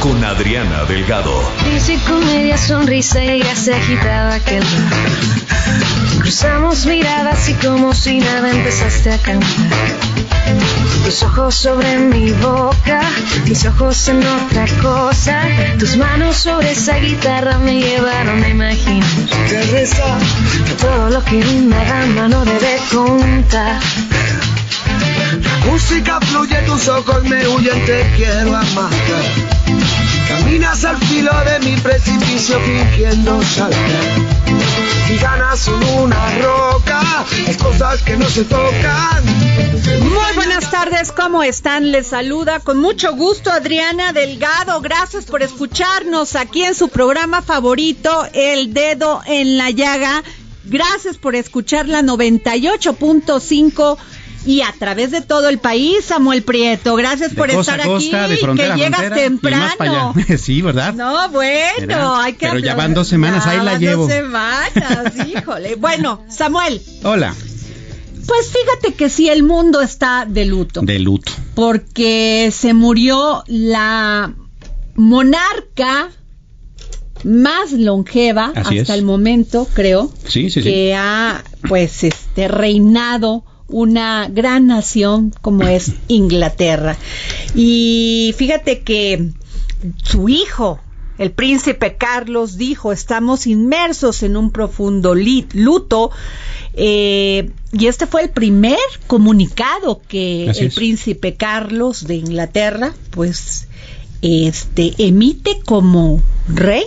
con Adriana Delgado. Dice comedia, sonrisa y ya se agitaba aquel Cruzamos miradas y como si nada empezaste a cantar. Tus ojos sobre mi boca, mis ojos en otra cosa. Tus manos sobre esa guitarra me llevaron a imaginar que todo lo que una dama no debe contar. Música fluye, tus ojos me huyen, te quiero amar. Caminas al filo de mi precipicio fingiendo saltar. Y ganas son una roca, hay cosas que no se tocan. Muy buenas tardes, ¿cómo están? Les saluda con mucho gusto Adriana Delgado. Gracias por escucharnos aquí en su programa favorito, El Dedo en la Llaga. Gracias por escuchar la 98.5 y a través de todo el país, Samuel Prieto. Gracias por estar costa, aquí, de frontera que llegas frontera, temprano. Sí, ¿verdad? No, bueno, hay que pero ya van dos semanas, Ya ahí la van llevo. Dos semanas, híjole. Bueno, Samuel, Hola, pues fíjate que sí, el mundo está de luto. de luto. porque se murió la monarca más longeva Así hasta es. el momento, creo, Sí, sí, sí. que ha pues este reinado una gran nación como es Inglaterra. Y fíjate que su hijo, el príncipe Carlos, dijo, estamos inmersos en un profundo luto. eh, y este fue el primer comunicado que Así el es. príncipe Carlos de Inglaterra, pues, este, emite como rey.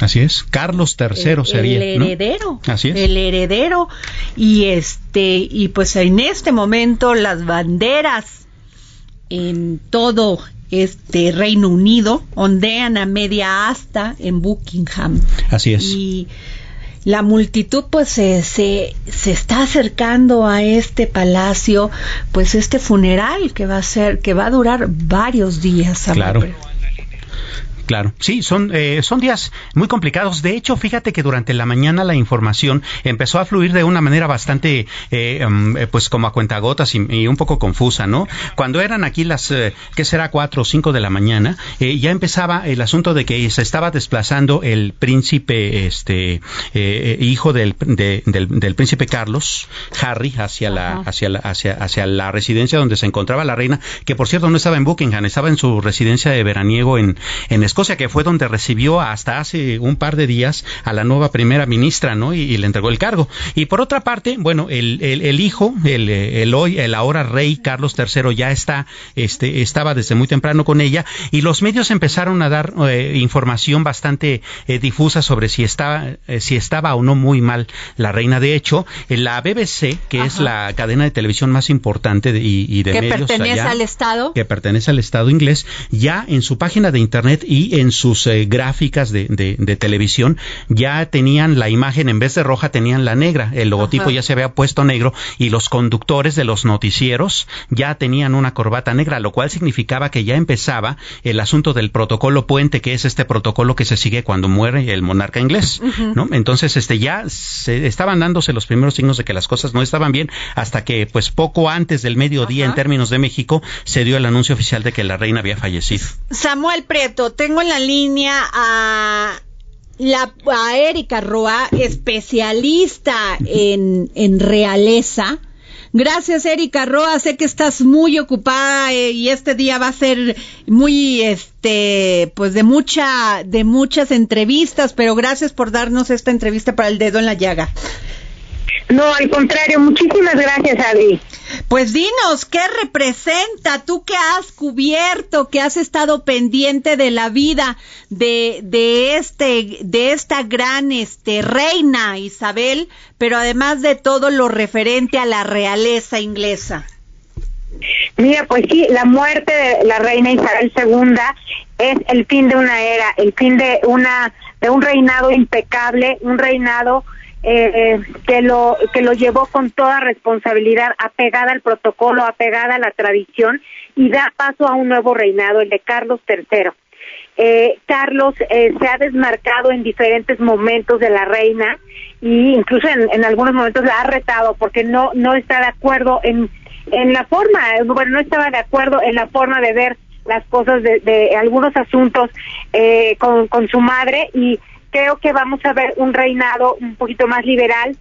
Así es. Carlos III sería. el ¿no? heredero. Así es. El heredero. Y este, y pues en este momento las banderas en todo este Reino Unido ondean a media asta en Buckingham. Así es. Y la multitud pues se, se, se está acercando a este palacio, pues este funeral que va a ser, que va a durar varios días. Claro. Claro, sí, son, eh, son días muy complicados. De hecho, fíjate que durante la mañana la información empezó a fluir de una manera bastante, eh, em, eh, pues como a cuentagotas y, y un poco confusa, ¿no? Cuando eran aquí las, eh, ¿qué será? Cuatro o cinco de la mañana, eh, ya empezaba el asunto de que se estaba desplazando el príncipe, este, eh, hijo del, de- del, del príncipe Carlos, Harry, hacia la, hacia la, hacia, hacia la residencia donde se encontraba la reina, que por cierto no estaba en Buckingham, estaba en su residencia de veraniego en, en Escocia, que fue donde recibió hasta hace un par de días a la nueva primera ministra, ¿no? Y, y le entregó el cargo. Y por otra parte, bueno, el, el, el hijo, el, el hoy, el ahora rey Carlos III ya está, este, estaba desde muy temprano con ella y los medios empezaron a dar eh, información bastante eh, difusa sobre si estaba, eh, si estaba o no muy mal la reina. De hecho, en la BBC, que es la cadena de televisión más importante de, y, y de que medios pertenece allá, al Estado. que pertenece al Estado inglés, ya en su página de internet y y en sus eh, gráficas de, de, televisión ya tenían la imagen, en vez de roja, tenían la negra. El logotipo ya se había puesto negro y los conductores de los noticieros ya tenían una corbata negra, lo cual significaba que ya empezaba el asunto del protocolo puente, que es este protocolo que se sigue cuando muere el monarca inglés, ¿no? Entonces, este ya se estaban dándose los primeros signos de que las cosas no estaban bien hasta que, pues, poco antes del mediodía, en términos de México, se dio el anuncio oficial de que la reina había fallecido. Samuel Prieto, tengo en la línea a la a Erika Roa, especialista en, en realeza. Gracias, Erika Roa. Sé que estás muy ocupada eh, y este día va a ser muy, este, pues de mucha, de muchas entrevistas, pero gracias por darnos esta entrevista para el dedo en la llaga. No, al contrario, muchísimas gracias, Adi. Pues dinos, ¿qué representa tú que has cubierto, que has estado pendiente de la vida de, de este, de esta gran este reina Isabel, pero además de todo lo referente a la realeza inglesa? Mira, pues sí, la muerte de la reina Isabel II es el fin de una era, el fin de una de un reinado impecable, un reinado eh, que lo que lo llevó con toda responsabilidad, apegada al protocolo, apegada a la tradición y da paso a un nuevo reinado, el de Carlos III. Eh, Carlos eh, se ha desmarcado en diferentes momentos de la reina e incluso en, algunos momentos la ha retado porque no no está de acuerdo en en la forma, bueno, no estaba de acuerdo en la forma de ver las cosas de, de algunos asuntos eh, con, con su madre y creo que vamos a ver un reinado un poquito más liberal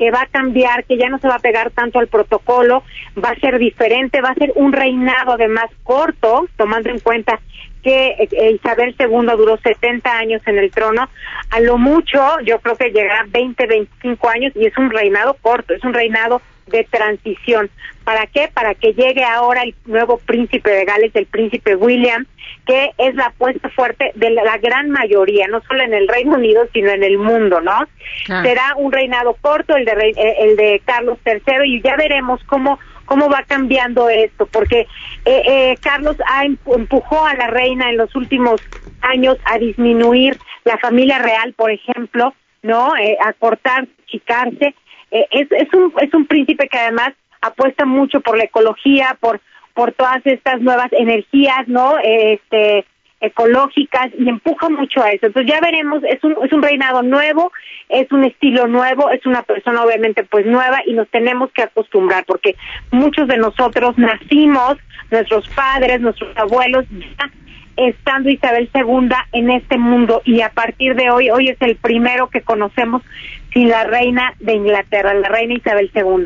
que va a cambiar, que ya no se va a pegar tanto al protocolo, va a ser diferente, va a ser un reinado además corto, tomando en cuenta que eh, Isabel II duró 70 años en el trono, a lo mucho yo creo que llegará 20, 25 años y es un reinado corto, es un reinado de transición. ¿Para qué? Para que llegue ahora el nuevo príncipe de Gales, el príncipe William, que es la apuesta fuerte de la, gran mayoría, no solo en el Reino Unido, sino en el mundo, ¿no? Será un reinado corto, el de, eh, el de Carlos III, y ya veremos cómo cómo va cambiando esto, porque eh, eh, Carlos ha empujó a la reina en los últimos años a disminuir la familia real, por ejemplo, ¿no? a cortar, chicarse. Es, es, un, es un príncipe que además apuesta mucho por la ecología, por por todas estas nuevas energías, ¿no? Este ecológicas y empuja mucho a eso. Entonces ya veremos, es un, es un reinado nuevo, es un estilo nuevo, es una persona obviamente pues nueva y nos tenemos que acostumbrar porque muchos de nosotros nacimos, nuestros padres, nuestros abuelos, ya estando Isabel II en este mundo y a partir de hoy, hoy es el primero que conocemos sin la reina de Inglaterra, la reina Isabel II.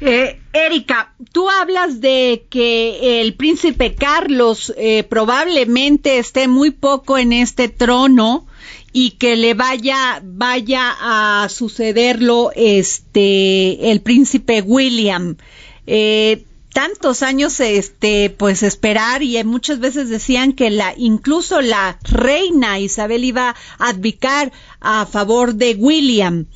Eh, Erika, tú hablas de que el príncipe Carlos eh, probablemente esté muy poco en este trono y que le vaya vaya a sucederlo este el príncipe William. Eh, tantos años este pues esperar y muchas veces decían que la incluso la reina Isabel iba a abdicar a favor de William.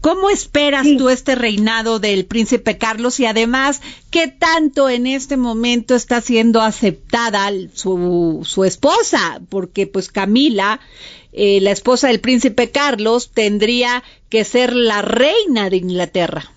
¿Cómo esperas tú este reinado del príncipe Carlos y además qué tanto en este momento está siendo aceptada su, su esposa? Porque pues Camila, eh, la esposa del príncipe Carlos, tendría que ser la reina de Inglaterra.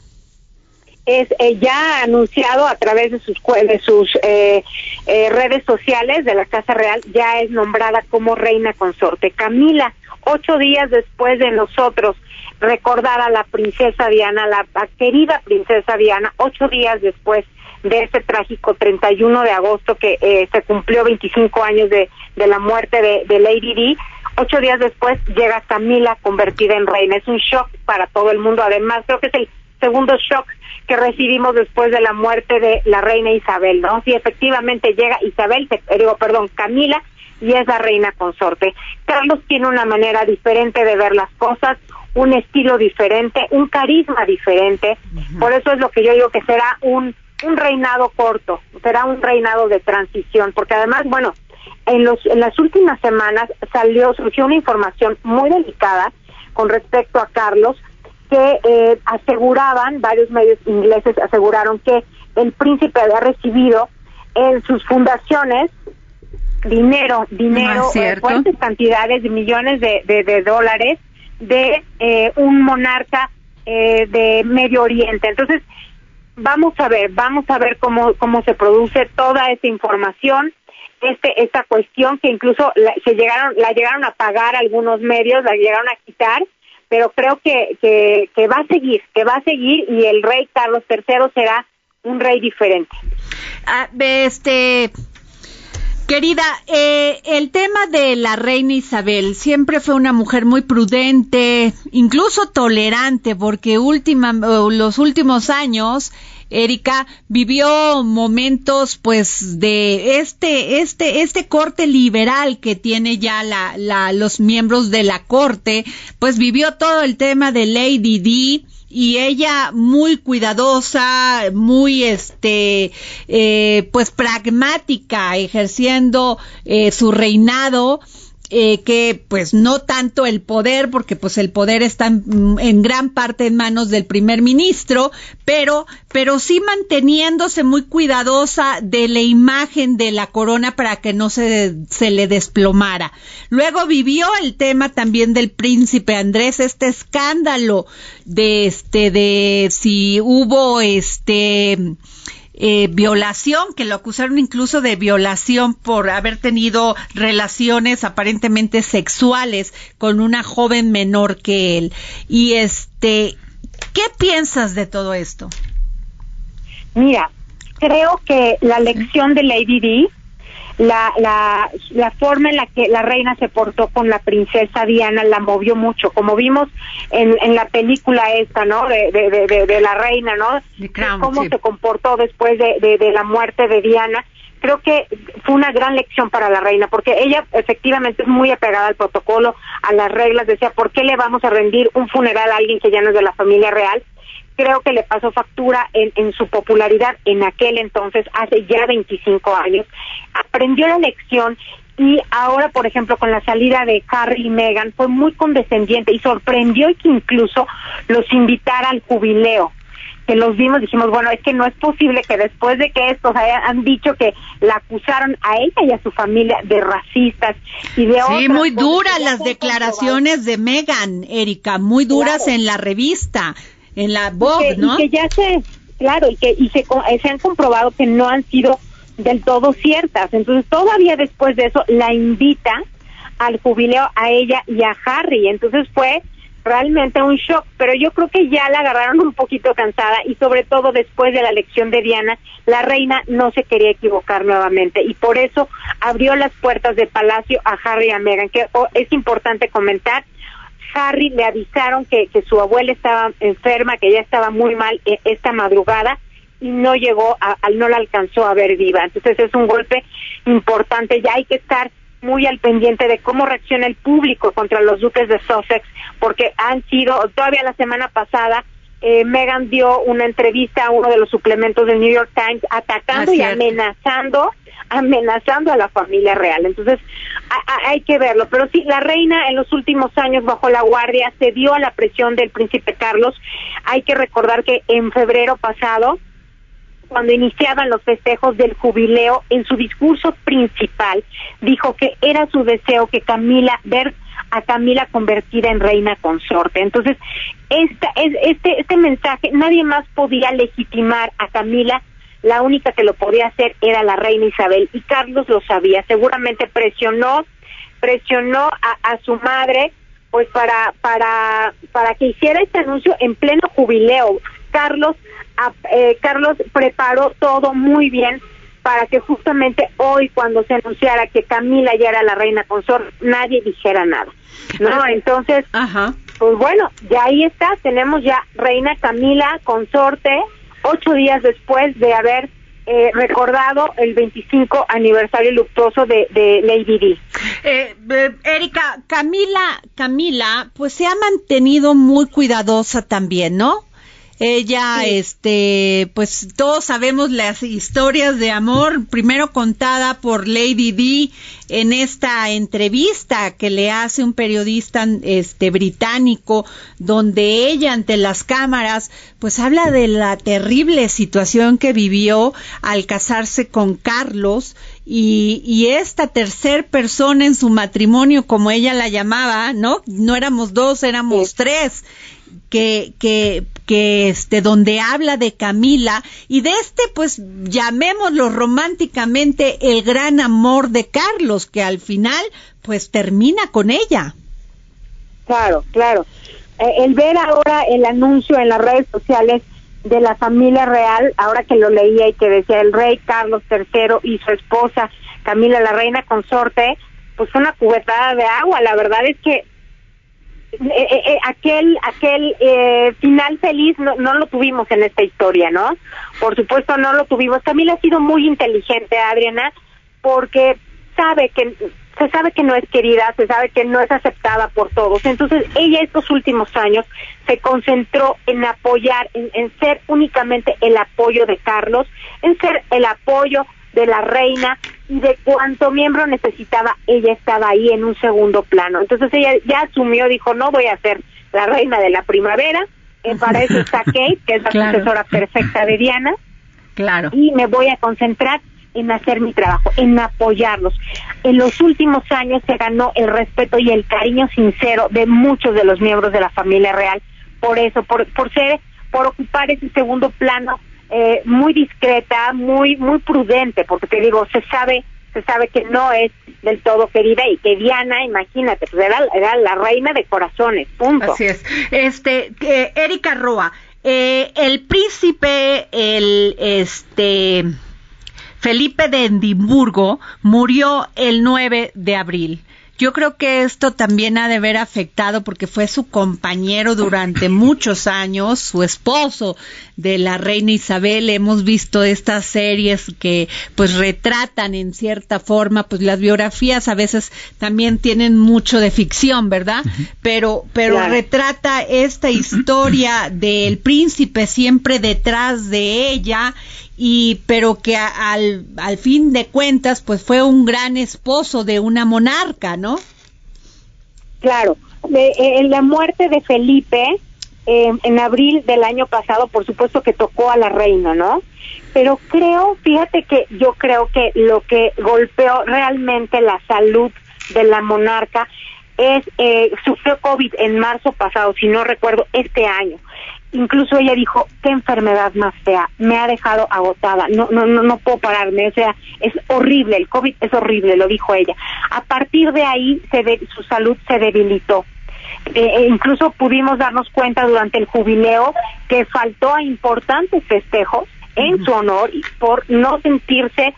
Es eh, ya anunciado a través de sus, de sus eh, redes sociales de la Casa Real, ya es nombrada como reina consorte. Camila, ocho días después de nosotros recordar a la princesa Diana, la, querida princesa Diana, ocho días después de ese trágico 31 de agosto que eh, se cumplió 25 años de, de la muerte de, de Lady Di. Ocho días después llega Camila convertida en reina. Es un shock para todo el mundo. Además, creo que es el segundo shock que recibimos después de la muerte de la reina Isabel, ¿no? Si efectivamente llega Isabel, te, digo, perdón, Camila, y es la reina consorte. Carlos tiene una manera diferente de ver las cosas, un estilo diferente, un carisma diferente. Por eso es lo que yo digo que será un, un reinado corto, será un reinado de transición, porque además, bueno, en, los, en las últimas semanas salió, surgió una información muy delicada con respecto a Carlos, que eh, aseguraban, varios medios ingleses aseguraron que el príncipe había recibido en sus fundaciones dinero, dinero, eh, fuertes cantidades de millones de, de, dólares de eh, un monarca eh, de Medio Oriente. Entonces, vamos a ver, vamos a ver cómo, cómo se produce toda esta información, este, esta cuestión que incluso la, se llegaron, la llegaron a pagar algunos medios, la llegaron a quitar, pero creo que, que, va a seguir, que va a seguir y el rey Carlos III será un rey diferente. Ah, este, Querida, eh, el tema de la reina Isabel siempre fue una mujer muy prudente, incluso tolerante, porque última, los últimos años Erika vivió momentos pues de este este este corte liberal que tiene ya la, la los miembros de la corte pues vivió todo el tema de Lady Di y ella muy cuidadosa, muy este, eh, pues pragmática, ejerciendo eh, su reinado eh, que pues no tanto el poder, porque pues el poder está en, gran parte en manos del primer ministro, pero, pero sí manteniéndose muy cuidadosa de la imagen de la corona para que no se, se le desplomara. Luego vivió el tema también del príncipe Andrés, este escándalo de este, de si hubo este, eh, violación, que lo acusaron incluso de violación por haber tenido relaciones aparentemente sexuales con una joven menor que él. Y este, ¿qué piensas de todo esto? Mira, creo que la lección de Lady Di la, la, la forma en la que la reina se portó con la princesa Diana la movió mucho, como vimos en, en la película esta, ¿no? De, de, de, la reina, ¿no? cómo se comportó después de, de, la muerte de Diana. Creo que fue una gran lección para la reina, porque ella efectivamente es muy apegada al protocolo, a las reglas, decía, ¿por qué le vamos a rendir un funeral a alguien que ya no es de la familia real? Creo que le pasó factura en, en, su popularidad en aquel entonces, hace ya 25 años. Aprendió la lección y ahora, por ejemplo, con la salida de Harry y Meghan, fue muy condescendiente y sorprendió que incluso los invitara al jubileo. Que los vimos, dijimos, bueno, es que no es posible que después de que estos hayan dicho que la acusaron a ella y a su familia de racistas y de Sí, muy duras las declaraciones de Megan, Erika, muy duras en la revista en la Vogue, ¿no? Y que ya se, claro, y que y se, se han comprobado que no han sido del todo ciertas. Entonces, todavía después de eso, la invita al jubileo a ella y a Harry. Entonces fue realmente un shock, pero yo creo que ya la agarraron un poquito cansada y sobre todo después de la elección de Diana, la reina no se quería equivocar nuevamente y por eso abrió las puertas del palacio a Harry y a Meghan, que oh, es importante comentar Harry le avisaron que, que su abuela estaba enferma, que ya estaba muy mal eh, esta madrugada y no llegó, a, no la alcanzó a ver viva. Entonces es un golpe importante, ya hay que estar muy al pendiente de cómo reacciona el público contra los duques de Sussex, porque han sido, todavía la semana pasada, eh, Megan dio una entrevista a uno de los suplementos del New York Times atacando y amenazando amenazando a la familia real. Entonces, hay que verlo. Pero sí, la reina en los últimos años bajo la guardia se dio a la presión del príncipe Carlos. Hay que recordar que en febrero pasado, cuando iniciaban los festejos del jubileo, en su discurso principal dijo que era su deseo que Camila ver a Camila convertida en reina consorte. Entonces, esta, este, este mensaje, nadie más podía legitimar a Camila la única que lo podía hacer era la reina Isabel y Carlos lo sabía, seguramente presionó, presionó a, su madre pues para, para, para que hiciera este anuncio en pleno jubileo. Carlos, eh, Carlos preparó todo muy bien para que justamente hoy cuando se anunciara que Camila ya era la reina consorte, nadie dijera nada. ¿No? Entonces, pues bueno, ya ahí está, tenemos ya reina Camila consorte, ocho días después de haber eh, recordado el 25 aniversario luctuoso de, Lady Di. Eh, eh, Erika, Camila, Camila, pues se ha mantenido muy cuidadosa también, ¿no? Ella, este, pues todos sabemos las historias de amor, primero contada por Lady Di en esta entrevista que le hace un periodista este británico donde ella ante las cámaras pues habla de la terrible situación que vivió al casarse con Carlos y, y esta tercer persona en su matrimonio, como ella la llamaba, ¿no? No éramos dos, éramos tres que, que, que este, donde habla de Camila y de este, pues llamémoslo románticamente el gran amor de Carlos, que al final, pues termina con ella. Claro, claro. Eh, el ver ahora el anuncio en las redes sociales de la familia real, ahora que lo leía y que decía el rey Carlos III y su esposa Camila, la reina consorte, pues una cubetada de agua. La verdad es que eh, eh, eh, aquel aquel final feliz no, no lo tuvimos en esta historia, ¿no? Por supuesto no lo tuvimos. Camila ha sido muy inteligente, Adriana, porque sabe que se sabe que no es querida, se sabe que no es aceptada por todos. Entonces ella estos últimos años se concentró en apoyar, en, en ser únicamente el apoyo de Carlos, en ser el apoyo de la reina y de cuánto miembro necesitaba, ella estaba ahí en un segundo plano. Entonces ella ya asumió, dijo, no voy a ser la reina de la primavera, eh, para eso está Kate, que es la sucesora perfecta de Diana. Claro. Y me voy a concentrar en hacer mi trabajo, en apoyarlos. En los últimos años se ganó el respeto y el cariño sincero de muchos de los miembros de la familia real, por eso, por, por ser, por ocupar ese segundo plano eh, muy discreta, muy muy prudente, porque te digo, se sabe se sabe que no es del todo querida y que Diana, imagínate, pues era, era la reina de corazones, punto. Así es. Este, Erika Roa, eh, el príncipe, el este Felipe de Edimburgo murió el 9 de abril. Yo creo que esto también ha de haber afectado porque fue su compañero durante muchos años, su esposo de la reina Isabel. Hemos visto estas series que pues retratan en cierta forma, pues las biografías a veces también tienen mucho de ficción, ¿verdad? Pero pero retrata esta historia del príncipe siempre detrás de ella y pero que al, al fin de cuentas pues fue un gran esposo de una monarca, ¿no? Claro, de, eh, la muerte de Felipe eh, en abril del año pasado, por supuesto que tocó a la reina, ¿no? Pero creo, fíjate que yo creo que lo que golpeó realmente la salud de la monarca es, eh, sufrió COVID en marzo pasado, si no recuerdo, este año incluso ella dijo qué enfermedad más fea me ha dejado agotada no no no no puedo pararme o sea es horrible el covid es horrible lo dijo ella. A partir de ahí se de, su salud se debilitó. Eh, e incluso pudimos darnos cuenta durante el jubileo que faltó a importantes festejos en su honor y por no sentirse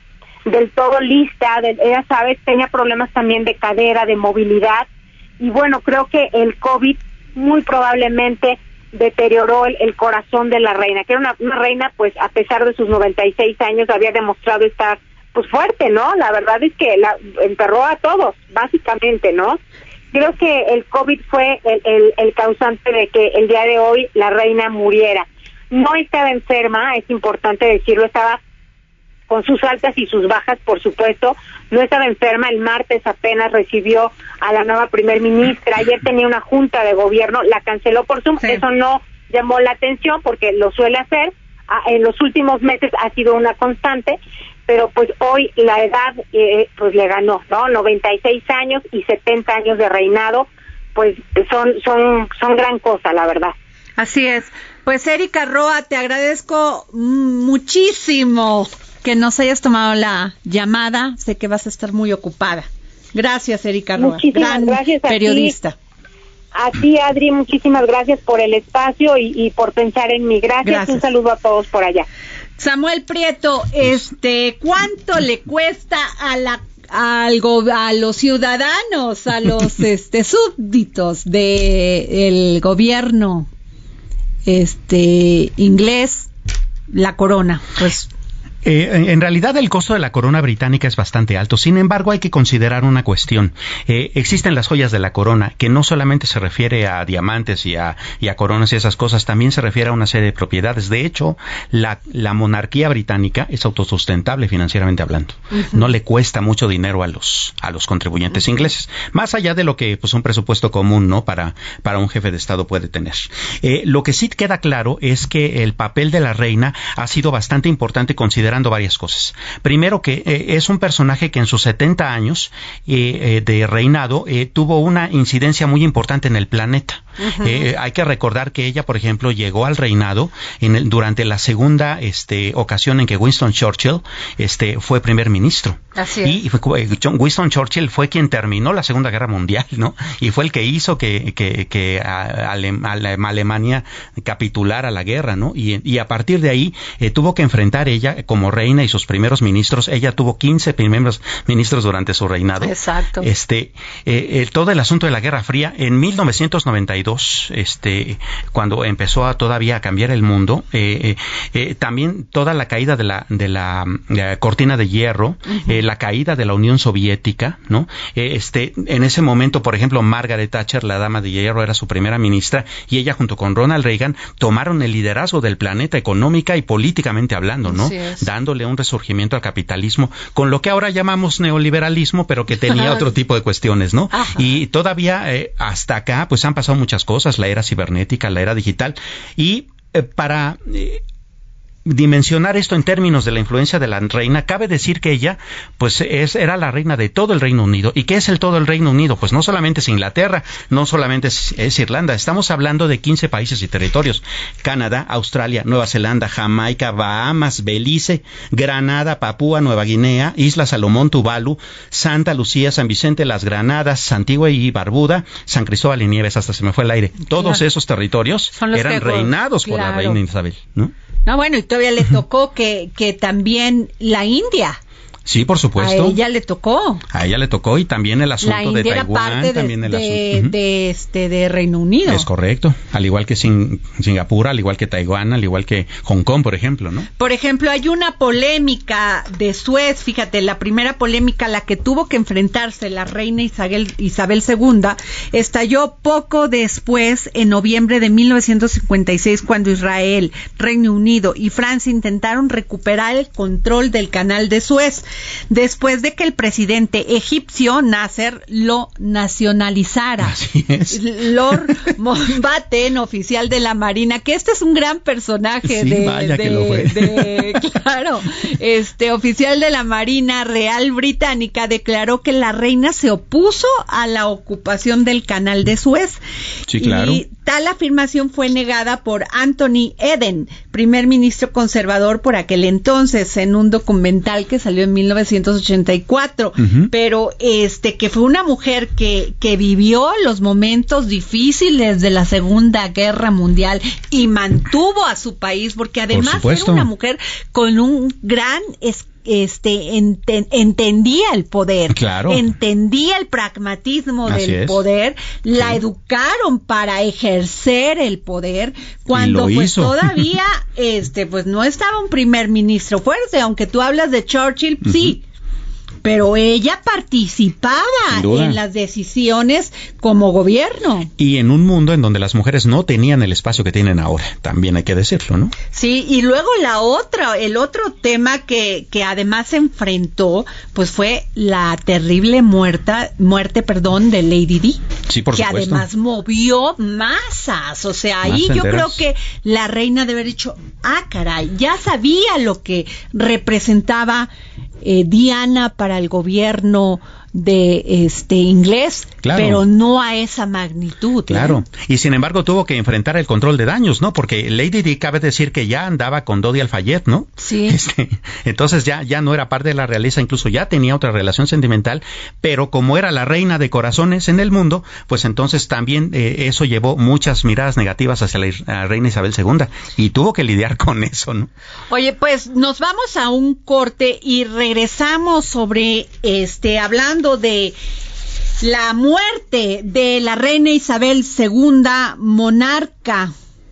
del todo lista de, ella sabes tenía problemas también de cadera de movilidad y bueno creo que el covid muy probablemente deterioró el, corazón de la reina, que era una, reina, pues a pesar de sus 96 años, había demostrado estar pues fuerte, ¿no? La verdad es que la enterró a todos, básicamente, ¿no? Creo que el COVID fue el, el, el causante de que el día de hoy la reina muriera. No estaba enferma, es importante decirlo, estaba con sus altas y sus bajas, por supuesto. No estaba enferma, el martes apenas recibió a la nueva primer ministra, ayer tenía una junta de gobierno, la canceló por Zoom, eso no llamó la atención porque lo suele hacer, ah, en los últimos meses ha sido una constante, pero pues hoy la edad eh, pues le ganó, ¿no? 96 años y 70 años de reinado, pues son son son gran cosa, la verdad. Así es. Pues Erika Roa, te agradezco muchísimo que nos hayas tomado la llamada. Sé que vas a estar muy ocupada. Gracias, Erika Roa, gran gracias periodista. A ti, Adri, muchísimas gracias por el espacio y, por pensar en mí. Gracias. Un saludo a todos por allá. Samuel Prieto, este, ¿cuánto le cuesta a la algo a los ciudadanos, a los este súbditos del gobierno este inglés la corona? Pues eh, en realidad el costo de la corona británica es bastante alto. Sin embargo, hay que considerar una cuestión. Eh, existen las joyas de la corona, que no solamente se refiere a diamantes y a, coronas y esas cosas, también se refiere a una serie de propiedades. De hecho, la, monarquía británica es autosustentable financieramente hablando. No le cuesta mucho dinero a los, a los contribuyentes ingleses. Más allá de lo que pues, un presupuesto común no para, para un jefe de Estado puede tener. Eh, lo que sí queda claro es que el papel de la reina ha sido bastante importante considerar varias cosas. Primero que eh, es un personaje que en sus 70 años eh, de reinado tuvo una incidencia muy importante en el planeta. Hay que recordar que ella, por ejemplo, llegó al reinado en durante la segunda este, ocasión en que Winston Churchill este, fue primer ministro. Así Y Winston Churchill fue quien terminó la Segunda Guerra Mundial, ¿no? Y fue el que hizo que, que, que Alemania capitulara la guerra, ¿no? Y, y a partir de ahí tuvo que enfrentar ella como reina y sus primeros ministros. Ella tuvo 15 primeros ministros durante su reinado. Exacto. Este, eh, todo el asunto de la Guerra Fría en 1992, este, cuando empezó a todavía a cambiar el mundo, eh, eh, también toda la caída de la de la, cortina de hierro, la caída de la Unión Soviética, ¿no? este, en ese momento, por ejemplo, Margaret Thatcher, la dama de hierro, era su primera ministra y ella junto con Ronald Reagan tomaron el liderazgo del planeta económica y políticamente hablando, ¿no? Dándole un resurgimiento al capitalismo con lo que ahora llamamos neoliberalismo, pero que tenía otro tipo de cuestiones, ¿no? Y todavía eh, hasta acá, pues han pasado muchas cosas, la era cibernética, la era digital, y eh, para eh, dimensionar esto en términos de la influencia de la reina, cabe decir que ella, pues, es, era la reina de todo el Reino Unido. ¿Y qué es el todo el Reino Unido? Pues no solamente es Inglaterra, no solamente es, Irlanda, estamos hablando de 15 países y territorios. Canadá, Australia, Nueva Zelanda, Jamaica, Bahamas, Belice, Granada, Papúa, Nueva Guinea, Isla Salomón, Tuvalu, Santa Lucía, San Vicente, Las Granadas, Antigua y Barbuda, San Cristóbal y Nieves, hasta se me fue el aire. Todos esos territorios eran reinados por la reina Isabel, ¿no? No, bueno, y todavía le tocó que, que también la India Sí, por supuesto. A ella le tocó. A ella le tocó y también el asunto de Taiwán, de, también el asunto de este de Reino Unido. Es correcto, al igual que Singapur, al igual que Taiwán, al igual que Hong Kong, por ejemplo, ¿no? Por ejemplo, hay una polémica de Suez, fíjate, la primera polémica la que tuvo que enfrentarse la reina Isabel Isabel II estalló poco después en noviembre de 1956 cuando Israel, Reino Unido y Francia intentaron recuperar el control del canal de Suez después de que el presidente egipcio Nasser lo nacionalizara. Así es. Lord Mountbatten, oficial de la Marina, que este es un gran personaje de, claro, este oficial de la Marina Real Británica declaró que la reina se opuso a la ocupación del canal de Suez. Sí, claro. Y tal afirmación fue negada por Anthony Eden, primer ministro conservador por aquel entonces, en un documental que salió en 1984, pero este que fue una mujer que, que vivió los momentos difíciles de la Segunda Guerra Mundial y mantuvo a su país, porque además era una mujer con un gran este entendía el poder, entendía el pragmatismo del poder, la educaron para ejercer el poder cuando pues todavía este pues no estaba un primer ministro fuerte, aunque tú hablas de Churchill, sí, pero ella participaba en las decisiones como gobierno. Y en un mundo en donde las mujeres no tenían el espacio que tienen ahora, también hay que decirlo, ¿no? Sí, y luego la otra, el otro tema que, que además se enfrentó, pues fue la terrible muerta, muerte, perdón, de Lady Di. Sí, por que además movió masas, o sea, ahí yo creo que la reina debe haber dicho, ah, caray, ya sabía lo que representaba eh, Diana para el gobierno de este inglés, pero no a esa magnitud. ¿eh? Claro. Y sin embargo tuvo que enfrentar el control de daños, ¿no? Porque Lady Di cabe decir que ya andaba con Dodi Alfayet, ¿no? Sí. Este, entonces ya ya no era parte de la realeza, incluso ya tenía otra relación sentimental, pero como era la reina de corazones en el mundo, pues entonces también eh, eso llevó muchas miradas negativas hacia la, reina Isabel II y tuvo que lidiar con eso, ¿no? Oye, pues nos vamos a un corte y regresamos sobre este hablando de la muerte de la reina Isabel II, monarca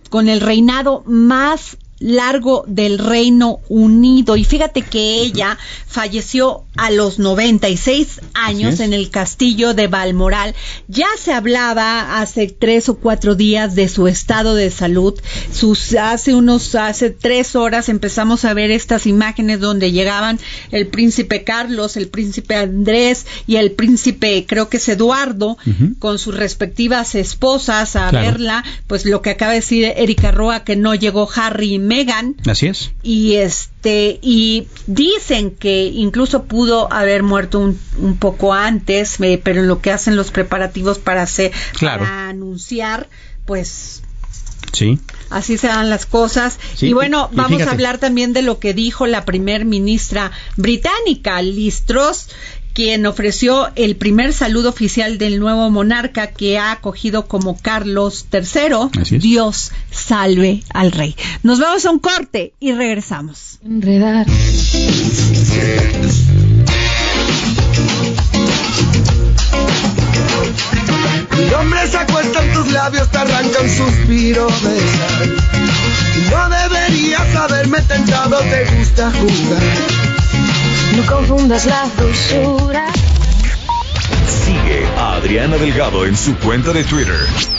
con el reinado más largo del Reino Unido. Y fíjate que ella falleció a los 96 años en el castillo de Balmoral. Ya se hablaba hace tres o cuatro días de su estado de salud. Sus, hace unos, hace tres horas empezamos a ver estas imágenes donde llegaban el príncipe Carlos, el príncipe Andrés y el príncipe, creo que es Eduardo, con sus respectivas esposas a verla. Pues lo que acaba de decir Erika Roa, que no llegó Harry y Megan. Así es. Y este y dicen que incluso pudo haber muerto un, un poco antes, eh, pero en lo que hacen los preparativos para hacer Claro. para anunciar, pues Sí. Así se dan las cosas. Sí, y bueno, y- vamos a hablar también de lo que dijo la primer ministra británica, Liz Truss, quien ofreció el primer saludo oficial del nuevo monarca que ha acogido como Carlos III. Así es. Dios salve al rey. Nos vamos a un corte y regresamos. Enredar. El hombre se acuesta en tus labios, te arranca un suspiro de sal. No deberías haberme tentado, te gusta jugar. Confundas la dulzura. Sigue a Adriana Delgado en su cuenta de Twitter.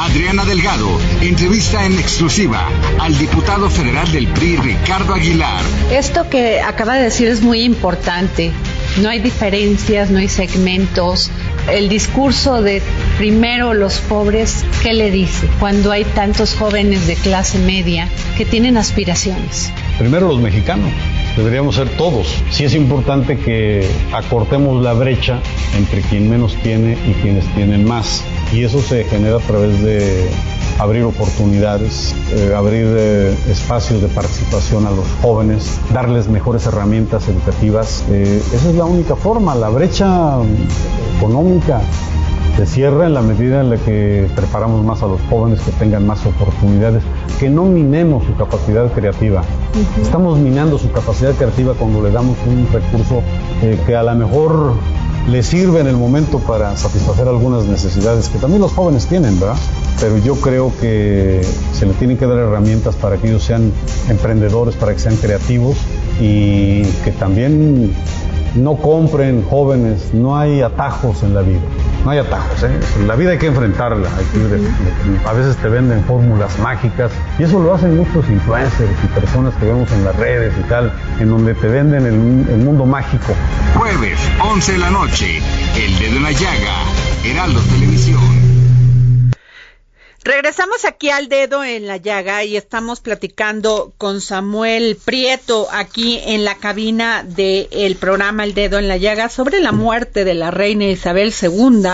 Adriana Delgado entrevista en exclusiva al diputado federal del PRI, Ricardo Aguilar. Esto que acaba de decir es muy importante. No hay diferencias, no hay segmentos. El discurso de primero los pobres, ¿qué le dice? Cuando hay tantos jóvenes de clase media que tienen aspiraciones. Primero los mexicanos, deberíamos ser todos. Sí es importante que acortemos la brecha entre quien menos tiene y quienes tienen más. Y eso se genera a través de abrir oportunidades, eh, abrir eh, espacios de participación a los jóvenes, darles mejores herramientas educativas. Eh, esa es la única forma. La brecha económica se cierra en la medida en la que preparamos más a los jóvenes que tengan más oportunidades, que no minemos su capacidad creativa. Estamos minando su capacidad creativa cuando le damos un recurso que a lo mejor le sirve en el momento para satisfacer algunas necesidades que también los jóvenes tienen, ¿verdad? Pero yo creo que se le tienen que dar herramientas para que ellos sean emprendedores, para que sean creativos y que también no compren jóvenes, no hay atajos en la vida. No hay atajos, ¿eh? La vida hay que enfrentarla. hay que- a veces te venden fórmulas mágicas y eso lo hacen muchos influencers y personas que vemos en las redes y tal, en donde te venden el, el mundo mágico. Jueves, 11 de la noche, El Dedo en la Llaga, Heraldo Televisión. Regresamos aquí al dedo en la llaga y estamos platicando con Samuel Prieto aquí en la cabina del programa El Dedo en la Llaga sobre la muerte de la reina Isabel II,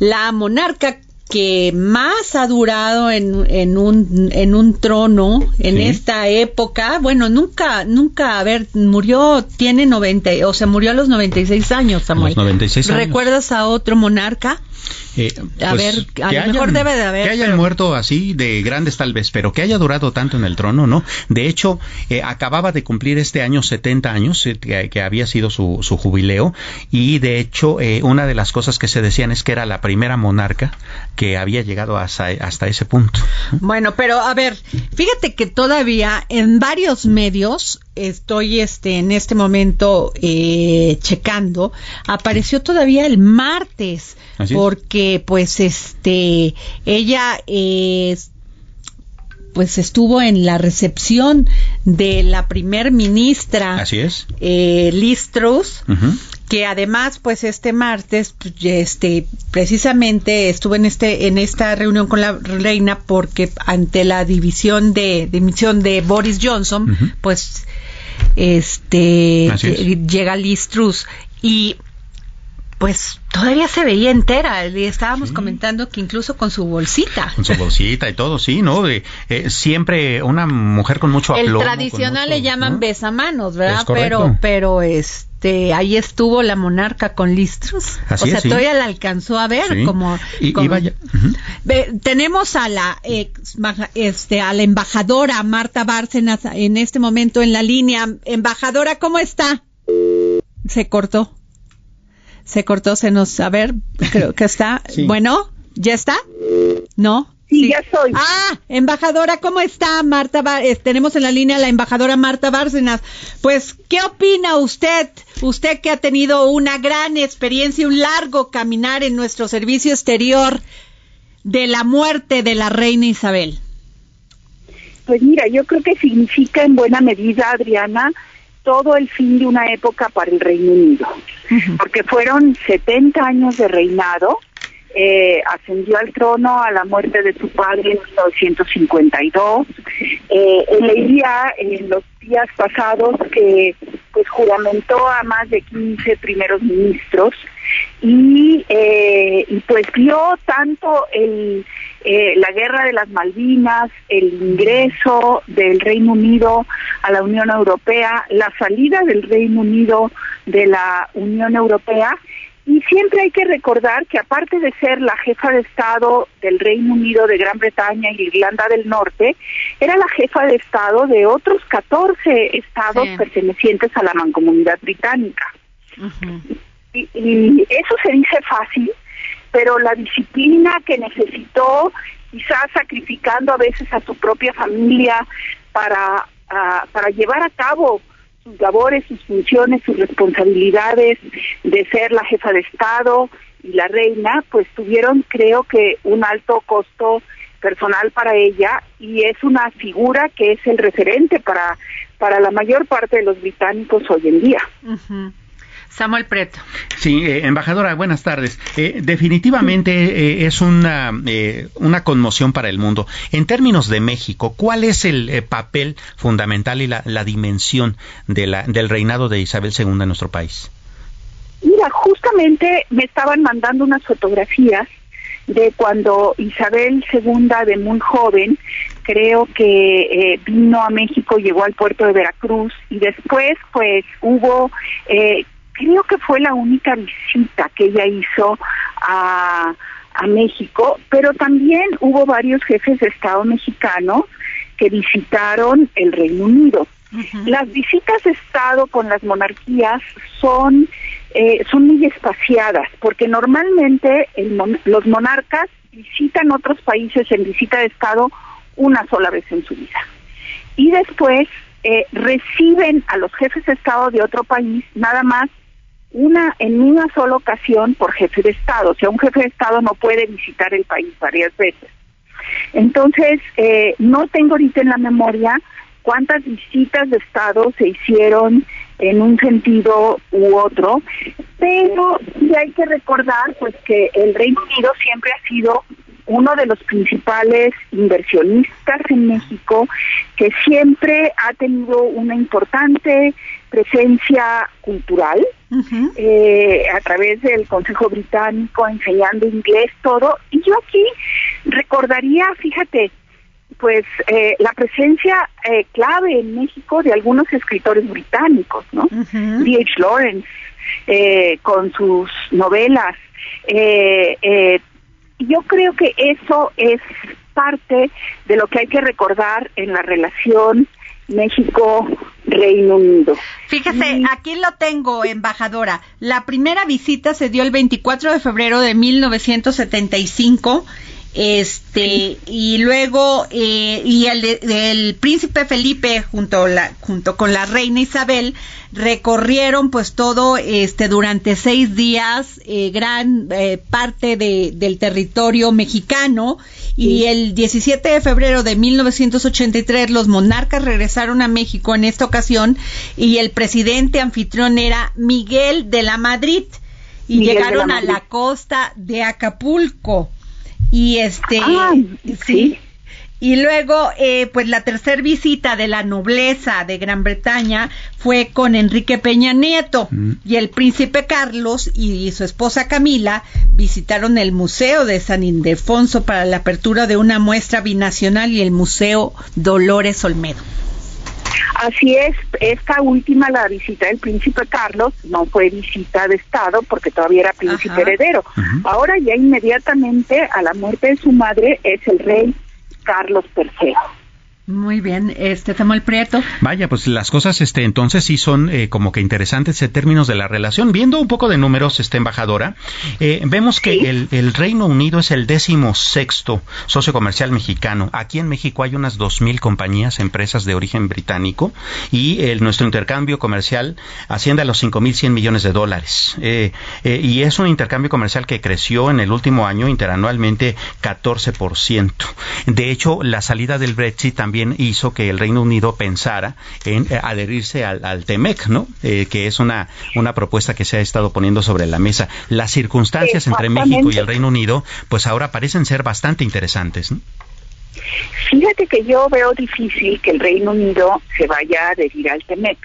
la monarca que más ha durado en, en, un, en un trono en esta época. Bueno, nunca, nunca, a ver, murió, tiene 90, o sea, murió a los 96 años, Samuel. Los 96 años. ¿Recuerdas a otro monarca? Eh, a pues, ver, a lo hayan- mejor debe de haber. Que hayan pero- muerto así de grandes tal vez, pero que haya durado tanto en el trono, ¿no? De hecho, eh, acababa de cumplir este año 70 años, eh, que, que había sido su, su jubileo, y de hecho, eh, una de las cosas que se decían es que era la primera monarca que había llegado hasta, hasta ese punto. Bueno, pero a ver, fíjate que todavía en varios medios estoy este en este momento eh, checando apareció todavía el martes porque pues este ella eh, pues estuvo en la recepción de la primer ministra Así es. eh, Liz Truss Ujú. Que además pues este martes pues, este precisamente estuve en este en esta reunión con la reina porque ante la división de dimisión de Boris Johnson pues este es. lle- llega Liz Truss y pues todavía se veía entera y estábamos comentando que incluso con su bolsita Con su bolsita y todo, sí, ¿no? De, eh, siempre una mujer con mucho el aplomo. con tradicional mucho- le llaman ¿no? besamanos, ¿verdad? Pero, pero este, ahí estuvo la monarca con Listros. Así o sea, es, sí. todavía la alcanzó a ver, Sí. como, Y, y. Ve, tenemos a la ex, este, a la embajadora Marta Bárcenas en este momento en la línea. Embajadora, ¿cómo está? Se cortó. Se cortó, se nos, a ver, creo que está. Sí. Bueno, ¿ya está? ¿No? Sí, ya estoy. Ah, embajadora, ¿cómo está Marta? Bár- eh, tenemos en la línea a la embajadora Marta Bárcenas. Pues, ¿qué opina usted? Usted que ha tenido una gran experiencia, un largo caminar en nuestro servicio exterior de la muerte de la reina Isabel. Pues mira, yo creo que significa en buena medida, Adriana, todo el fin de una época para el Reino Unido, porque fueron 70 años de reinado. Eh, ascendió al trono a la muerte de su padre en 1952. Eh, leía en los días pasados que pues juramentó a más de 15 primeros ministros y, eh, y pues vio tanto el, eh, la guerra de las Malvinas, el ingreso del Reino Unido a la Unión Europea, la salida del Reino Unido de la Unión Europea. Y siempre hay que recordar que aparte de ser la jefa de Estado del Reino Unido, de Gran Bretaña y Irlanda del Norte, era la jefa de Estado de otros 14 estados Sí. pertenecientes a la mancomunidad británica. Y, y eso se dice fácil, pero la disciplina que necesitó, quizás sacrificando a veces a su propia familia para, ah, para llevar a cabo sus labores, sus funciones, sus responsabilidades de ser la jefa de Estado y la reina, pues tuvieron creo que un alto costo personal para ella y es una figura que es el referente para, para la mayor parte de los británicos hoy en día. Samuel Preto. Sí, eh, embajadora, buenas tardes. Eh, definitivamente eh, es una, eh, una conmoción para el mundo. En términos de México, ¿cuál es el eh, papel fundamental y la, la dimensión de la, del reinado de Isabel II en nuestro país? Mira, justamente me estaban mandando unas fotografías de cuando Isabel II de muy joven, creo que eh, vino a México, llegó al puerto de Veracruz y después pues hubo, eh, creo que fue la única visita que ella hizo a, a México, pero también hubo varios jefes de Estado mexicanos que visitaron el Reino Unido. Las visitas de Estado con las monarquías son, eh, son muy espaciadas, porque normalmente el mon- los monarcas visitan otros países en visita de Estado una sola vez en su vida. Y después eh, reciben a los jefes de Estado de otro país nada más una en una sola ocasión por jefe de Estado. O sea, un jefe de Estado no puede visitar el país varias veces. Entonces, eh, no tengo ahorita en la memoria cuántas visitas de Estado se hicieron en un sentido u otro, pero sí hay que recordar pues que el Reino Unido siempre ha sido uno de los principales inversionistas en México, que siempre ha tenido una importante presencia cultural eh, a través del Consejo Británico, enseñando inglés, todo. Y yo aquí recordaría, fíjate, pues eh, la presencia eh, clave en México de algunos escritores británicos, ¿no? D.H. Lawrence, eh, con sus novelas. yo creo que eso es parte de lo que hay que recordar en la relación México-Reino Unido. Fíjese, aquí lo tengo, embajadora. La primera visita se dio el 24 de febrero de 1975 este y luego eh, y el, el, príncipe Felipe junto la junto con la reina Isabel recorrieron pues todo este durante seis días eh, gran eh, parte de, del territorio mexicano. Y el 17 de febrero de 1983 los monarcas regresaron a México en esta ocasión y el presidente anfitrión era Miguel de la Madrid. Y llegaron a la costa de Acapulco y este, sí. Y luego, eh, pues la tercera visita de la nobleza de Gran Bretaña fue con Enrique Peña Nieto mm. y el príncipe Carlos y su esposa Camila visitaron el Museo de San Ildefonso para la apertura de una muestra binacional y el Museo Dolores Olmedo. Así es, esta última, la visita del príncipe Carlos, no fue visita de Estado porque todavía era príncipe heredero. Ahora ya inmediatamente a la muerte de su madre es el rey Carlos III. Muy bien, este Samuel Prieto. Vaya, pues las cosas este entonces sí son eh, como que interesantes en términos de la relación. Viendo un poco de números, este embajadora, eh, vemos que el, Reino Unido es el décimo sexto socio comercial mexicano. Aquí en México hay unas dos mil compañías, empresas de origen británico y el, nuestro intercambio comercial asciende a los cinco mil cien millones de dólares. Eh, y es un intercambio comercial que creció en el último año interanualmente 14%. De hecho, la salida del Brexit también hizo que el Reino Unido pensara en eh, adherirse al, TEMEC, ¿no? Eh, que es una, una propuesta que se ha estado poniendo sobre la mesa. Las circunstancias entre México y el Reino Unido, pues ahora parecen ser bastante interesantes. Fíjate que yo veo difícil que el Reino Unido se vaya a adherir al TEMEC.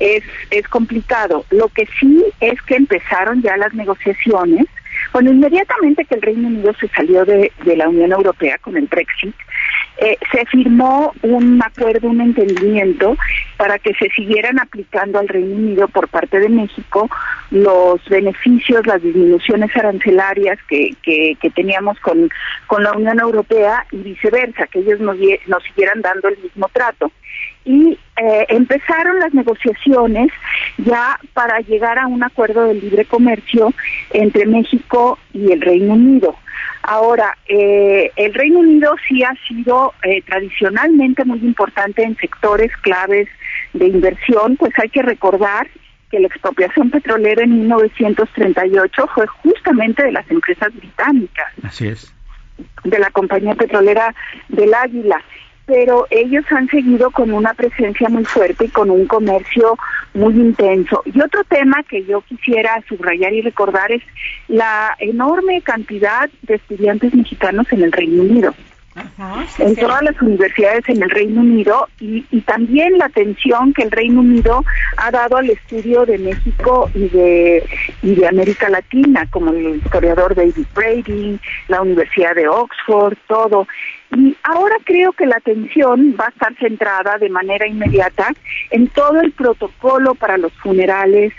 Es, es complicado. Lo que sí es que empezaron ya las negociaciones. Bueno, inmediatamente que el Reino Unido se salió de, la Unión Europea con el Brexit, eh, se firmó un acuerdo, un entendimiento para que se siguieran aplicando al Reino Unido por parte de México los beneficios, las disminuciones arancelarias que, que, teníamos con, con la Unión Europea y viceversa, que ellos nos, nos siguieran dando el mismo trato y eh, empezaron las negociaciones ya para llegar a un acuerdo de libre comercio entre México y el Reino Unido. Ahora, eh, el Reino Unido sí ha sido eh, tradicionalmente muy importante en sectores claves de inversión, pues hay que recordar que la expropiación petrolera en 1938 fue justamente de las empresas británicas. Así es. De la compañía petrolera del Águila pero ellos han seguido con una presencia muy fuerte y con un comercio muy intenso. Y otro tema que yo quisiera subrayar y recordar es la enorme cantidad de estudiantes mexicanos en el Reino Unido en todas las universidades en el Reino Unido y, también la atención que el Reino Unido ha dado al estudio de México y de, y de América Latina, como el historiador David Brady, la Universidad de Oxford, todo. Y ahora creo que la atención va a estar centrada de manera inmediata en todo el protocolo para los funerales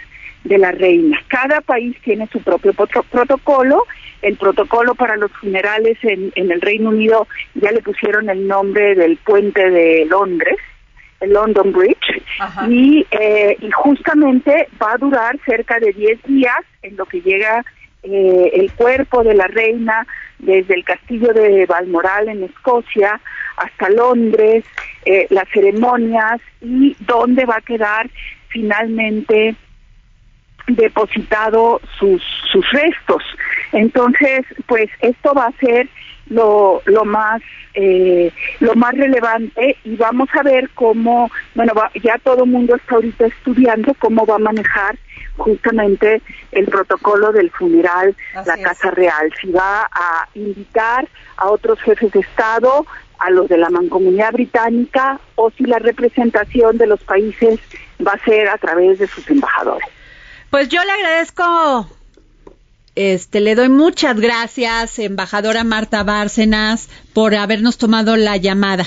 de la reina. Cada país tiene su propio protocolo el protocolo para los funerales en, el Reino Unido ya le pusieron el nombre del puente de Londres, el London Bridge, y, eh, y justamente va a durar cerca de 10 días en lo que llega eh, el cuerpo de la reina desde el castillo de Balmoral en Escocia hasta Londres, eh, las ceremonias y dónde va a quedar finalmente depositado sus, sus restos. Entonces, pues esto va a ser lo, lo más eh, lo más relevante y vamos a ver cómo, bueno, ya todo el mundo está ahorita estudiando cómo va a manejar justamente el protocolo del funeral, la Casa Real, si va a invitar a otros jefes de Estado, a los de la mancomunidad británica, o si la representación de los países va a ser a través de sus embajadores. Pues yo le agradezco este, le doy muchas gracias, embajadora Marta Bárcenas, por habernos tomado la llamada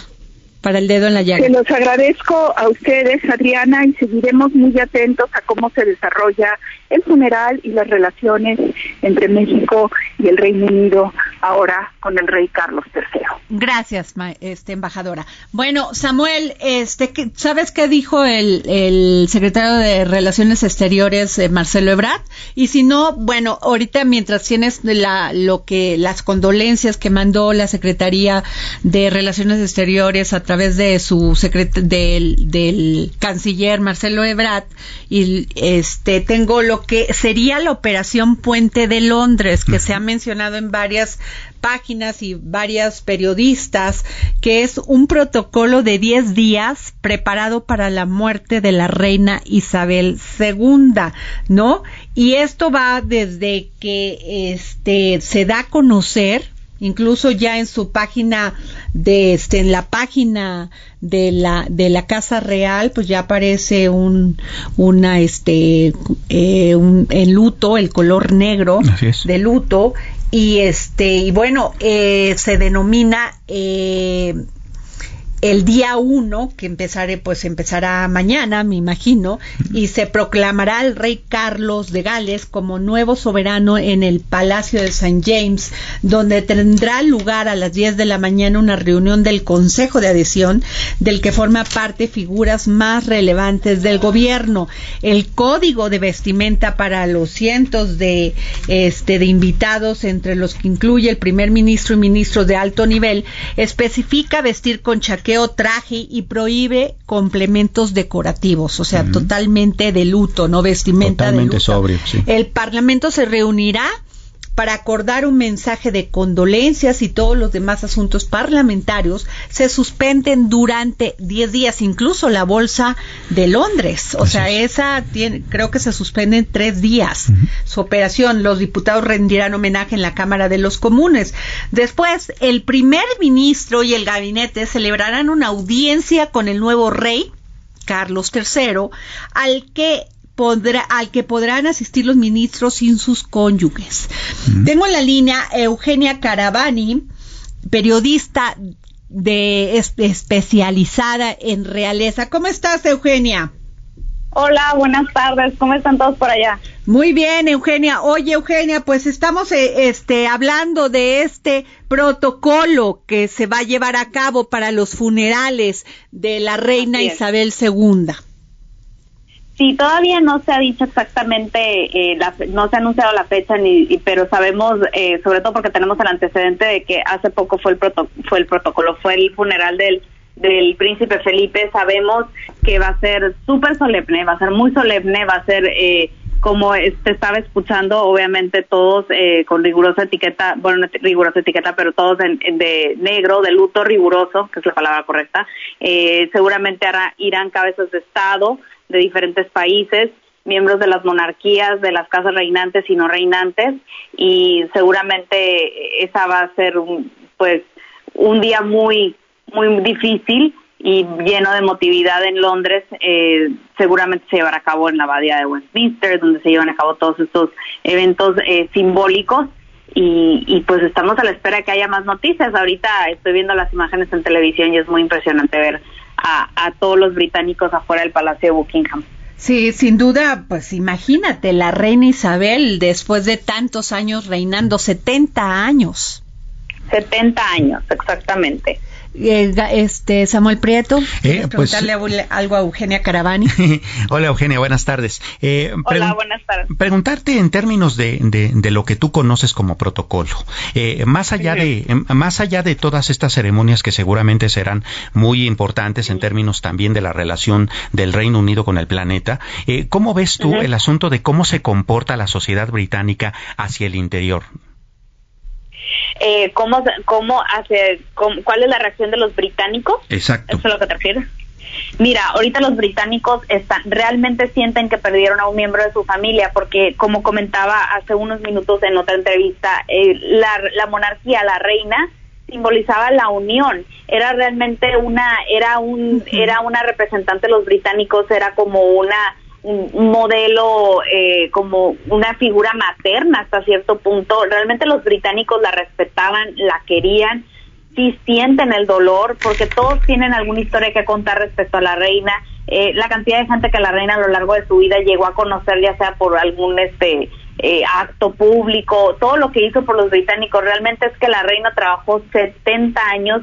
para el dedo en la llaga. Se los agradezco a ustedes, Adriana, y seguiremos muy atentos a cómo se desarrolla el funeral y las relaciones entre México y el Reino Unido ahora con el rey Carlos III. Gracias, este, embajadora. Bueno, Samuel, este, ¿sabes qué dijo el, el secretario de Relaciones Exteriores, eh, Marcelo Ebrard? Y si no, bueno, ahorita mientras tienes la, lo que, las condolencias que mandó la Secretaría de Relaciones Exteriores a través de su secret del, del canciller Marcelo Ebrard, y este, tengo lo que sería la operación Puente de Londres, que se ha mencionado en varias páginas y varias periodistas, que es un protocolo de 10 días preparado para la muerte de la reina Isabel II, ¿no? Y esto va desde que este se da a conocer incluso ya en su página de este en la página de la de la casa real pues ya aparece un una este eh, un, en luto el color negro de luto y este y bueno eh, se denomina eh, el día uno, que empezaré, pues empezará mañana, me imagino, y se proclamará al rey Carlos de Gales como nuevo soberano en el Palacio de St. James, donde tendrá lugar a las 10 de la mañana una reunión del Consejo de Adhesión, del que forma parte figuras más relevantes del gobierno. El código de vestimenta para los cientos de, este, de invitados, entre los que incluye el primer ministro y ministro de alto nivel, especifica vestir con chaqueta traje y prohíbe complementos decorativos, o sea, totalmente de luto, no vestimenta de luto. sobrio, El Parlamento se reunirá para acordar un mensaje de condolencias y todos los demás asuntos parlamentarios se suspenden durante 10 días, incluso la bolsa de Londres. O sea, esa tiene, creo que se suspende en tres días su operación. Los diputados rendirán homenaje en la Cámara de los Comunes. Después, el primer ministro y el gabinete celebrarán una audiencia con el nuevo rey. Carlos III, al que al que podrán asistir los ministros sin sus cónyuges. Tengo en la línea Eugenia Caravani, periodista de especializada en realeza. ¿Cómo estás, Eugenia? Hola, buenas tardes. ¿Cómo están todos por allá? Muy bien, Eugenia. Oye, Eugenia, pues estamos eh, este hablando de este protocolo que se va a llevar a cabo para los funerales de la reina Isabel II. Sí, todavía no se ha dicho exactamente, eh, no se ha anunciado la fecha, ni, pero sabemos, eh, sobre todo porque tenemos el antecedente de que hace poco fue el, fue el protocolo, fue el funeral del, del príncipe Felipe, sabemos que va a ser súper solemne, va a ser muy solemne, va a ser eh, como te estaba escuchando, obviamente todos eh, con rigurosa etiqueta, bueno, no rigurosa etiqueta, pero todos de negro, de luto riguroso, que es la palabra correcta, eh, seguramente hará, irán cabezas de Estado, de diferentes países, miembros de las monarquías, de las casas reinantes y no reinantes, y seguramente esa va a ser un, pues un día muy muy difícil y lleno de emotividad en Londres. Eh, seguramente se llevará a cabo en la abadía de Westminster, donde se llevan a cabo todos estos eventos eh, simbólicos. Y, y, pues estamos a la espera de que haya más noticias. Ahorita estoy viendo las imágenes en televisión y es muy impresionante ver a, todos los británicos afuera del Palacio de Buckingham. Sí, sin duda, pues imagínate, la reina Isabel, después de tantos años reinando, 70 años. 70 años, exactamente. Eh, este Samuel Prieto, eh, pues, preguntarle algo a Eugenia Caravani? Hola Eugenia, buenas tardes. Eh, Hola, buenas tardes. Preguntarte en términos de, de, lo que tú conoces como protocolo, eh, más allá de em, más allá de todas estas ceremonias que seguramente serán muy importantes en términos también de la relación del Reino Unido con el planeta, ¿cómo ves tú el asunto de cómo se comporta la sociedad británica hacia el interior? Eh, cómo, cómo hace, cuál es la reacción de los británicos. Exacto. ¿Eso es lo que te refieres? Mira, ahorita los británicos están, realmente sienten que perdieron a un miembro de su familia, porque como comentaba hace unos minutos en otra entrevista, eh, la, la monarquía, la reina, simbolizaba la unión era realmente una era un era una representante de los británicos era como una un, modelo eh, como una figura materna hasta cierto punto realmente los británicos la respetaban la querían sí sienten el dolor porque todos tienen alguna historia que contar respecto a la reina eh, la cantidad de gente que la reina a lo largo de su vida llegó a conocer ya sea por algún este eh, acto público, todo lo que hizo por los británicos. Realmente es que la reina trabajó 70 años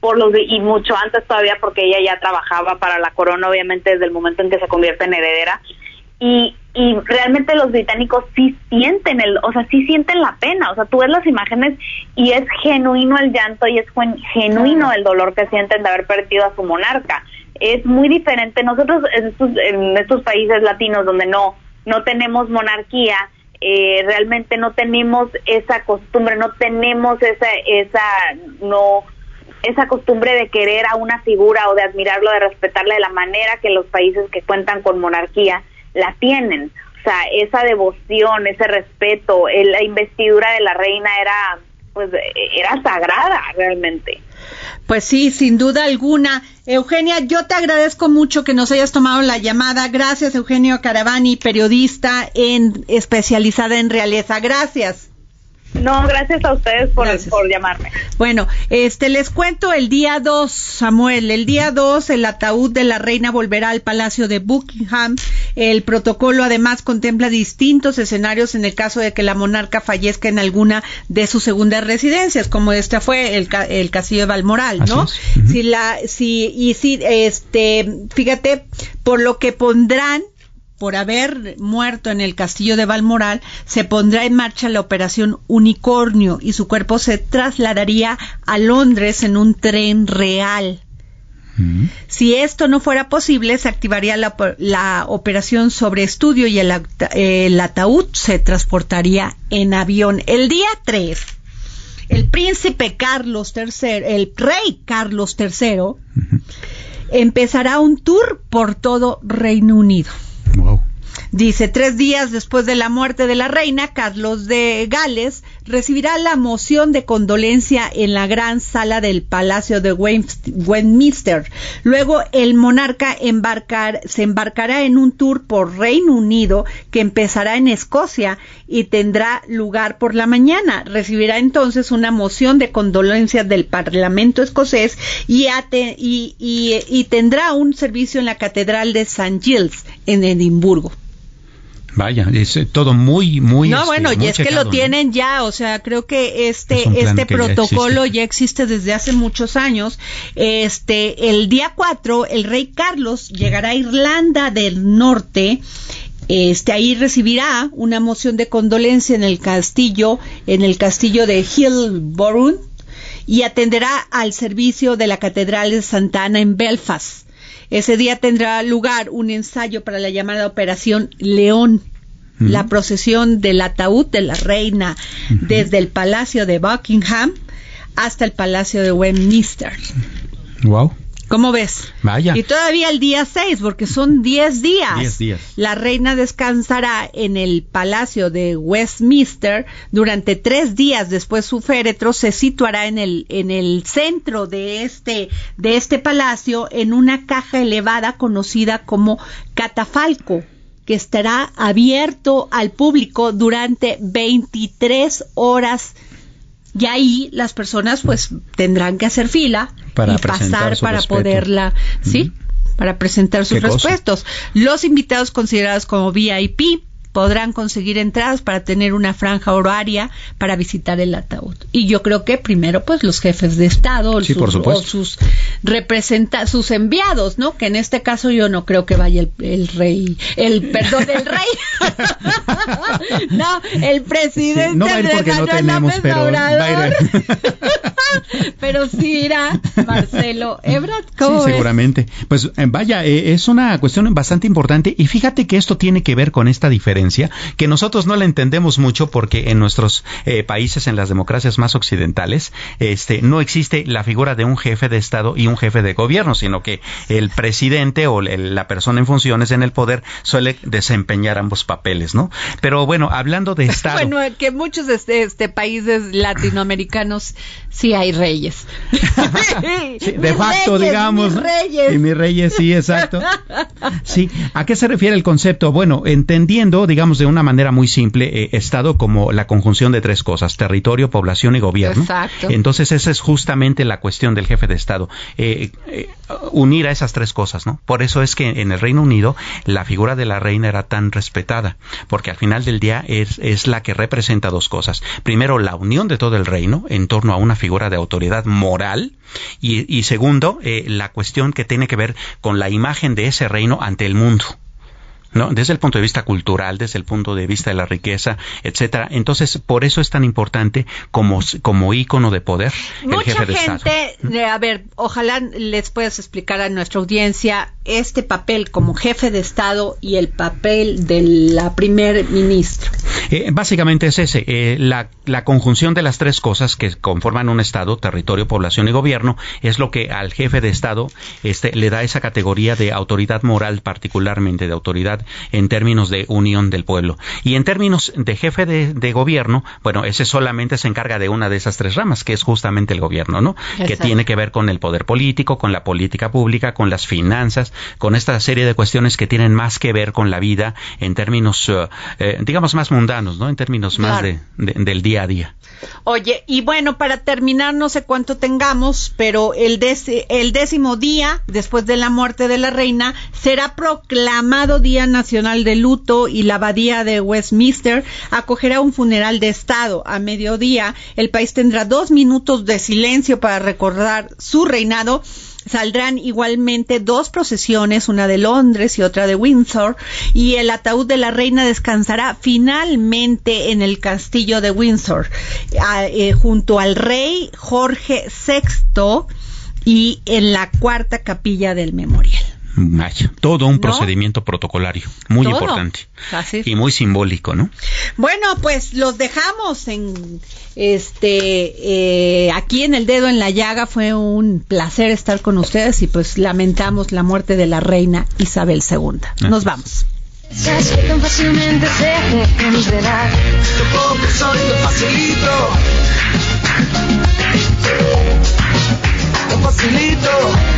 por los y mucho antes todavía porque ella ya trabajaba para la corona, obviamente desde el momento en que se convierte en heredera. Y, y realmente los británicos sí sienten el, o sea, sí sienten la pena, o sea, tú ves las imágenes y es genuino el llanto y es genuino el dolor que sienten de haber perdido a su monarca. Es muy diferente nosotros en estos, en estos países latinos donde no no tenemos monarquía, eh, realmente no tenemos esa costumbre, no tenemos esa, esa, no, esa costumbre de querer a una figura o de admirarlo, de respetarle de la manera que los países que cuentan con monarquía la tienen. O sea, esa devoción, ese respeto, la investidura de la reina era, pues, era sagrada realmente. Pues sí, sin duda alguna. Eugenia, yo te agradezco mucho que nos hayas tomado la llamada. Gracias, Eugenio Caravani, periodista en especializada en realeza. Gracias. No, gracias a ustedes por, por, llamarme. Bueno, este les cuento el día 2, Samuel, el día 2 el ataúd de la reina volverá al Palacio de Buckingham. El protocolo además contempla distintos escenarios en el caso de que la monarca fallezca en alguna de sus segundas residencias, como esta fue el, el castillo de Balmoral, ¿no? Si la si y si este, fíjate, por lo que pondrán por haber muerto en el castillo de Balmoral, se pondrá en marcha la operación Unicornio y su cuerpo se trasladaría a Londres en un tren real. Mm. Si esto no fuera posible, se activaría la, operación sobre estudio y el, ataúd se transportaría en avión. El día 3, el príncipe Carlos III, el rey Carlos III, empezará un tour por todo Reino Unido. Dice, tres días después de la muerte de la reina, Carlos de Gales recibirá la moción de condolencia en la gran sala del Palacio de Westminster. Luego el monarca se embarcará en un tour por Reino Unido que empezará en Escocia y tendrá lugar por la mañana. Recibirá entonces una moción de condolencia del Parlamento escocés y, y tendrá un servicio en la Catedral de St. Giles en Edimburgo. Vaya, es eh, todo muy, muy. No, este, bueno, y es que lo tienen ya, o sea, creo que este, este protocolo ya existe. desde hace muchos años. Este, el día 4, el rey Carlos llegará a Irlanda del Norte. Este, ahí recibirá una moción de condolencia en el castillo, en el castillo de Hillborough, y atenderá al servicio de la Catedral de Santana en Belfast. Ese día tendrá lugar un ensayo para la llamada Operación León. La procesión del ataúd de la reina desde el Palacio de Buckingham hasta el Palacio de Westminster. Wow. ¿Cómo ves? Vaya. Y todavía el día 6, porque son 10 días. 10 días. La reina descansará en el Palacio de Westminster durante tres días. Después su féretro se situará en el, en el centro de este, de este palacio en una caja elevada conocida como catafalco que estará abierto al público durante 23 horas y ahí las personas pues tendrán que hacer fila para y pasar para poderla, ¿sí? Para presentar sus respuestos. Los invitados considerados como VIP podrán conseguir entradas para tener una franja horaria para visitar el ataúd. Y yo creo que primero, pues los jefes de Estado o sus representa sus enviados, ¿no? Que en este caso yo no creo que vaya el, rey, el perdón, el rey. no, el presidente. no va a ir porque no tenemos, pero pero sí irá Marcelo Ebrard. Sí, seguramente. Pues eh, vaya, eh, es una cuestión bastante importante y fíjate que esto tiene que ver con esta diferencia diferencia que nosotros no la entendemos mucho porque en nuestros eh, países, en las democracias más occidentales, este, no existe la figura de un jefe de Estado y un jefe de gobierno, sino que el presidente o la persona en funciones en el poder suele desempeñar ambos papeles, ¿no? Pero bueno, hablando de Estado. bueno, que muchos este, este países latinoamericanos sí hay reyes. de facto, digamos. Mis reyes. Y mis reyes, sí, exacto. Sí, ¿a qué se refiere el concepto? Bueno, entendiendo, digamos, de una manera muy simple, eh, Estado como la conjunción de tres cosas, territorio, población y gobierno. Exacto. Entonces, esa es justamente la cuestión del jefe de Estado. Eh, eh, unir a esas tres cosas, ¿no? Por eso es que en el Reino Unido la figura de la reina era tan respetada, porque al final del día es, es la que representa dos cosas. Primero, la unión de todo el reino en torno a una figura de autoridad moral y, segundo, eh, la cuestión que tiene que ver con la imagen de ese reino ante el mundo. ¿No? Desde el punto de vista cultural, desde el punto de vista de la riqueza, etcétera. Entonces, por eso es tan importante como, como ícono de poder Mucha el jefe de gente, Estado. a ver, ojalá les puedas explicar a nuestra audiencia este papel como jefe de Estado y el papel de la primer ministro. Eh, básicamente es ese, eh, la, la, conjunción de las tres cosas que conforman un Estado, territorio, población y gobierno, es lo que al jefe de Estado este, le da esa categoría de autoridad moral, particularmente de autoridad en términos de unión del pueblo. Y en términos de jefe de, de gobierno, bueno, ese solamente se encarga de una de esas tres ramas, que es justamente el gobierno, ¿no? Exacto. Que tiene que ver con el poder político, con la política pública, con las finanzas, con esta serie de cuestiones que tienen más que ver con la vida en términos, uh, eh, digamos, más mundanos, ¿no? En términos claro. más de, de, del día a día. Oye, y bueno, para terminar, no sé cuánto tengamos, pero el, el décimo día, después de la muerte de la reina, será proclamado Día Nacional de Luto y la Abadía de Westminster acogerá un funeral de Estado. A mediodía, el país tendrá dos minutos de silencio para recordar su reinado saldrán igualmente dos procesiones, una de Londres y otra de Windsor, y el ataúd de la reina descansará finalmente en el castillo de Windsor, eh, junto al rey Jorge VI y en la cuarta capilla del memorial. Vaya, todo un ¿No? procedimiento protocolario, muy todo. importante Así. y muy simbólico, ¿no? Bueno, pues los dejamos en este eh, aquí en el dedo en la llaga. Fue un placer estar con ustedes y pues lamentamos la muerte de la reina Isabel II. Nos vamos. que tan fácilmente se dejan enredar. Tampoco soy tan facilito. Tan facilito.